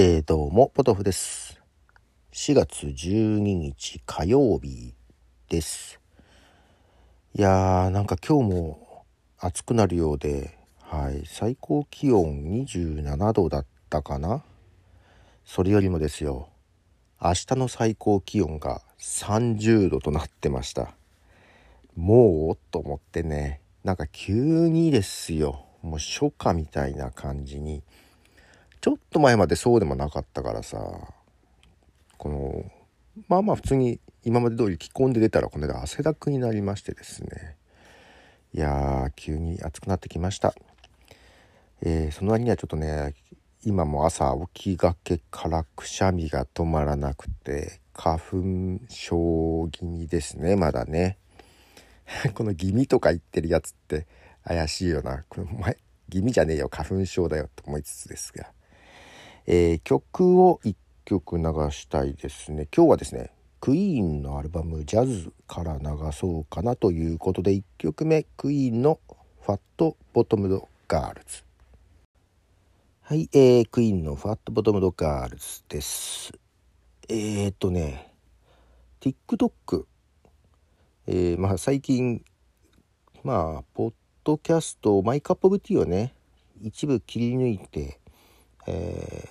えー、どうも、ポトフです。4月12日火曜日です。いやー、なんか今日も暑くなるようで、はい、最高気温27度だったかな？それよりもですよ、明日の最高気温が30度となってました。もう？と思ってね、なんか急にですよ、もう初夏みたいな感じに、ちょっと前までそうでもなかったからさこのまあまあ普通に今まで通り着込んで出たらこの間汗だくになりましてですね。いやー急に暑くなってきました、えーその割にはちょっとね今も朝起きがけからくしゃみが止まらなくて花粉症気味ですねまだね。この気味とか言ってるやつって怪しいよな。この前気味じゃねえよ花粉症だよと思いつつですが。えー曲を1曲流したいですね。今日はですねクイーンのアルバム「ジャズ」から流そうかなということで1曲目クイーンの「ファット・ボトムド・ガールズ」はい、えー、クイーンの「ファット・ボトムド・ガールズ」です。えー、っとね TikTok えー、まあ最近まあポッドキャストマイカップオブティーをね一部切り抜いてえ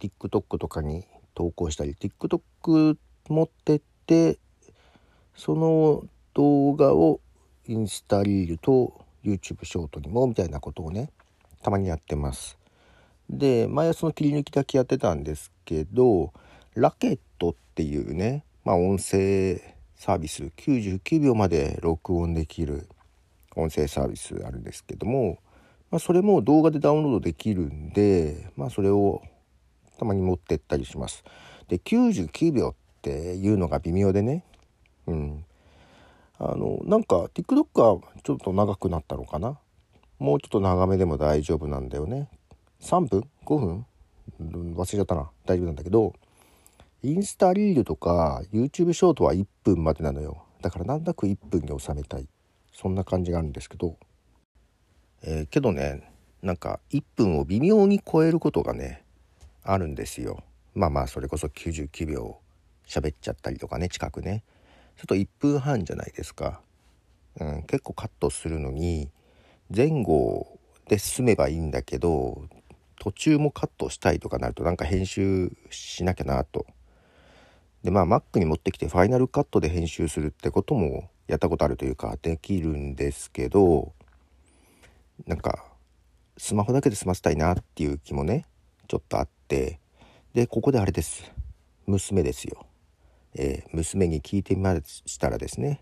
TikTok とかに投稿したり TikTok 持ってってその動画をインスタリールと YouTube ショートにもみたいなことをねたまにやってます。で前はその切り抜きだけやってたんですけどラケットっていうねまあ音声サービス99秒まで録音できる音声サービスあるんですけどもまあ、それも動画でダウンロードできるんで、まあ、それをたまに持ってったりします。で99秒っていうのが微妙でね。うん。あのなんか TikTok はちょっと長くなったのかな。もうちょっと長めでも大丈夫なんだよね。3分？5分？忘れちゃったな。大丈夫なんだけどインスタリールとか YouTube ショートは1分までなのよ。だからなんなく1分に収めたい。そんな感じがあるんですけど。えーけどねなんか1分を微妙に超えることがねあるんですよ。まあまあそれこそ99秒喋っちゃったりとかね近くね。ちょっと1分半じゃないですか、うん、結構カットするのに前後で済めばいいんだけど途中もカットしたいとかなるとなんか編集しなきゃなと。でまあ Mac に持ってきてファイナルカットで編集するってこともやったことあるというかできるんですけどなんかスマホだけで済ませたいなっていう気もねちょっとあってでここであれです。娘ですよ、えー娘に聞いてみましたらですね、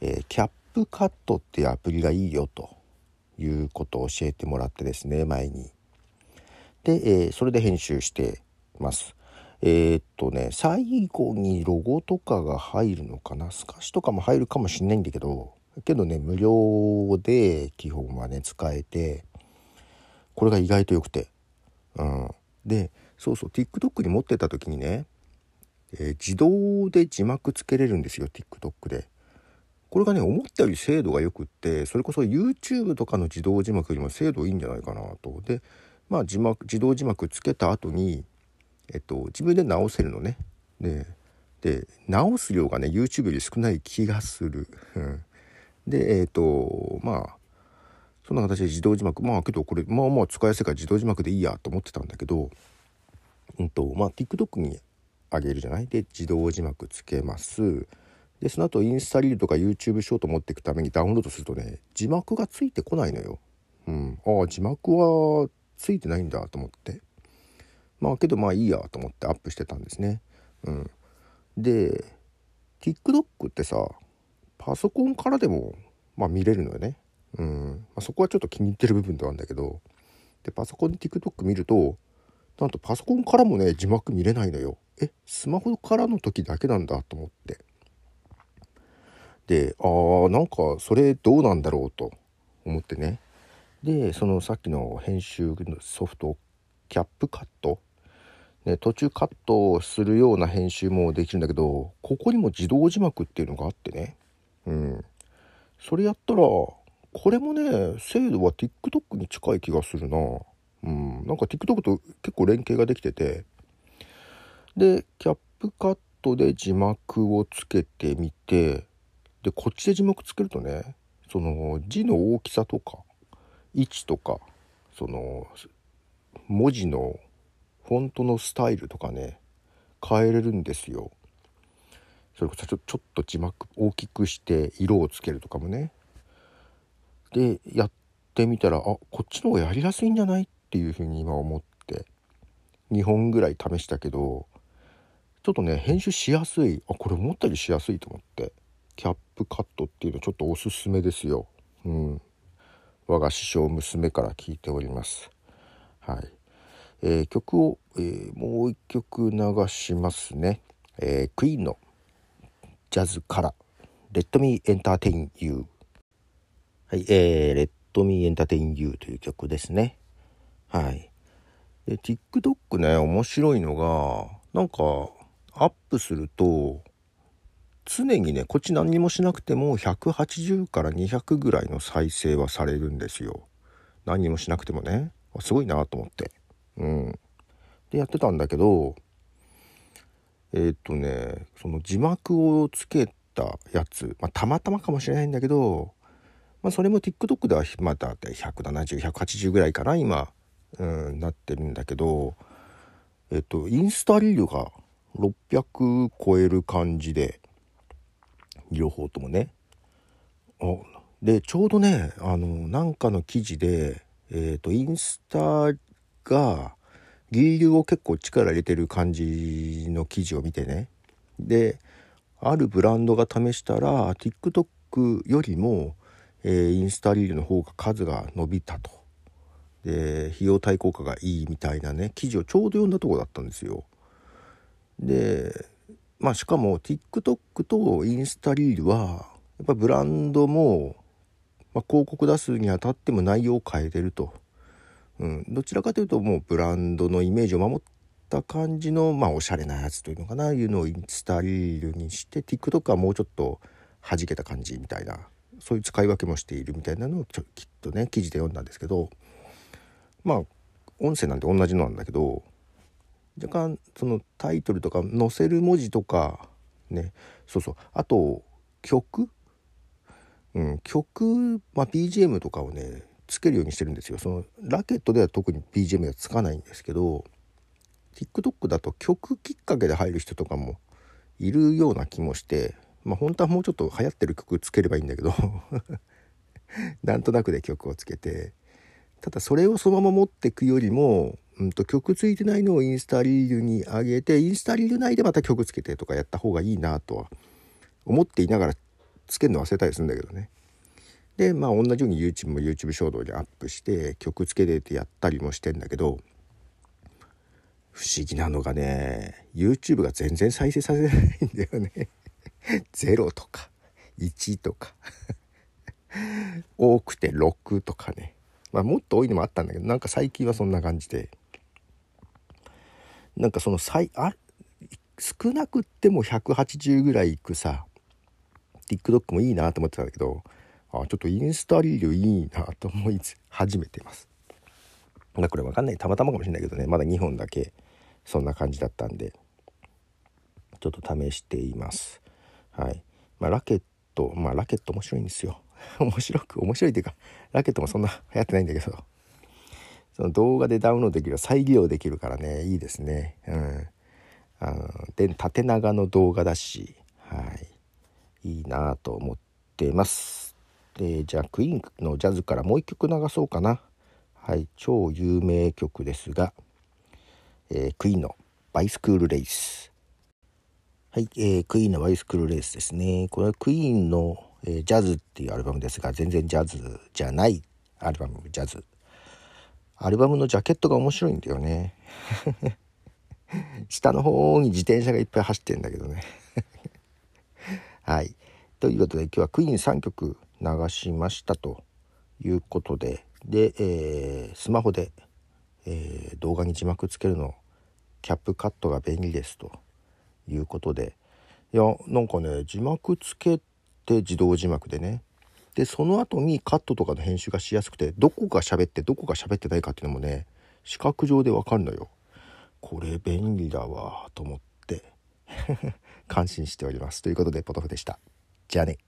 えーキャップカットっていうアプリがいいよということを教えてもらってですね前に。で、えーそれで編集してます。えーっとね最後にロゴとかが入るのかな？透かしとかも入るかもしんないんだけどけどね無料で基本はね使えてこれが意外と良くて。うん。でそうそう TikTok に持ってた時にね、えー自動で字幕つけれるんですよ TikTok で。これがね思ったより精度が良くってそれこそ YouTube とかの自動字幕よりも精度いいんじゃないかなと。でまあ字幕自動字幕つけた後にえっと自分で直せるのね。でで直す量がね YouTube より少ない気がする、でえっ、とまあそんな形で自動字幕まあけどこれまあまあ使いやすいから自動字幕でいいやと思ってたんだけどうんとまあ TikTok にあげるじゃない？で自動字幕つけますでその後インスタリールとか YouTube ショート持っていくためにダウンロードするとね字幕がついてこないのよ。うん、ああ字幕はついてないんだと思ってまあけどまあいいやと思ってアップしてたんですね。うん、で TikTok ってさパソコンからでも、まあ、見れるのよね。うん。まあ、そこはちょっと気に入ってる部分ではあるんだけど。でパソコンで TikTok 見るとなんとパソコンからもね字幕見れないのよ。えスマホからの時だけなんだと思って。であーなんかそれどうなんだろうと思ってね。でそのさっきの編集のソフトキャップカット、ね、途中カットするような編集もできるんだけどここにも自動字幕っていうのがあってね。うん。それやったらこれもね精度は TikTok に近い気がするなうんなんか TikTok と結構連携ができててでキャップカットで字幕をつけてみてでこっちで字幕つけるとねその字の大きさとか位置とかその文字のフォントのスタイルとかね変えれるんですよ。それこそちょちょっと字幕大きくして色をつけるとかもね。でやってみたらあこっちの方がやりやすいんじゃない？っていうふうに今思って2本ぐらい試したけどちょっとね編集しやすいあこれ思ったよりしやすいと思ってキャップカットっていうのちょっとおすすめですよ。うん我が師匠娘から聞いております。はい。えー、曲を、えー、もう一曲流しますね。えー、クイーンのジャズから「Let Me Entertain You」はい、えー、Let Me Entertain You という曲ですね。はい。で、TikTok ね、面白いのが、なんか、アップすると、常にねこっち何にもしなくても180から200ぐらいの再生はされるんですよ何にもしなくてもねすごいなと思ってうんでやってたんだけどえー、っとねその字幕をつけたやつ、まあ、たまたまかもしれないんだけど、まあ、それも TikTok ではまだ170180ぐらいかな今、うん、なってるんだけどえっとインスタリールが600超える感じで両方ともね。でちょうどねあのなんかの記事で、えーと、インスタが牛乳を結構力入れてる感じの記事を見てねであるブランドが試したら TikTok よりも、えー、インスタリールの方が数が伸びたと。で費用対効果がいいみたいなね記事をちょうど読んだとこだったんですよ。でまあしかも TikTok とインスタリールはやっぱブランドも、まあ、広告出すにあたっても内容を変えてると、うん、どちらかというともうブランドのイメージを守った感じのまあおしゃれなやつというのかないうのをインスタリールにして TikTok はもうちょっと弾けた感じみたいな。そういう使い分けもしているみたいなのをちょきっとね記事で読んだんですけどまあ音声なんて同じのなんだけど若干そのタイトルとか載せる文字とかねそうそう。あと曲？うん、曲、まあ、BGM とかをねつけるようにしてるんですよ。そのラケットでは特に BGM はつかないんですけど TikTok だと曲きっかけで入る人とかもいるような気もしてまあ本当はもうちょっと流行ってる曲つければいいんだけど なんとなくで曲をつけてただそれをそのまま持ってくよりもうんと、曲ついてないのをインスタリールに上げてインスタリール内でまた曲つけてとかやった方がいいなとは思っていながらつけるの忘れたりするんだけどね。でまあ同じように YouTube も YouTube 衝動にアップして曲つけててやったりもしてんだけど不思議なのがね YouTube が全然再生させないんだよね。0とか1とか 多くて6とかねまあもっと多いのもあったんだけどなんか最近はそんな感じでなんかその最あ少なくっても180ぐらいいくさ TikTok もいいなと思ってたんだけどあちょっとインスタリールいいなと思い始めてます。これわかんないたまたまかもしれないけどねまだ2本だけそんな感じだったんでちょっと試しています。はい。まあ、ラケットまあラケット面白いんですよ。面白く面白いっていうかラケットもそんな 流行ってないんだけど。その動画でダウンロードできる再利用できるからねいいですね。うん。あので縦長の動画だしはい。いいなと思ってます。でじゃあクイーンのジャズからもう一曲流そうかな。はい超有名曲ですが、えー、クイーンの「バイスクールレイス」はい、えー、クイーンのバイスクールレースですね。これはクイーンのえー、ジャズっていうアルバムですが全然ジャズじゃないアルバムジャズ。アルバムのジャケットが面白いんだよね。下の方に自転車がいっぱい走ってんだけどね。はい。ということで今日はクイーン3曲流しましたということでで、えー、スマホで、えー、動画に字幕つけるのキャップカットが便利ですと。いうことで。いやなんかね字幕つけて自動字幕でね。でその後にカットとかの編集がしやすくてどこが喋ってどこが喋ってないかっていうのもね視覚上でわかるのよ。これ便利だわと思って。感心しております。ということでポトフでした。じゃあね。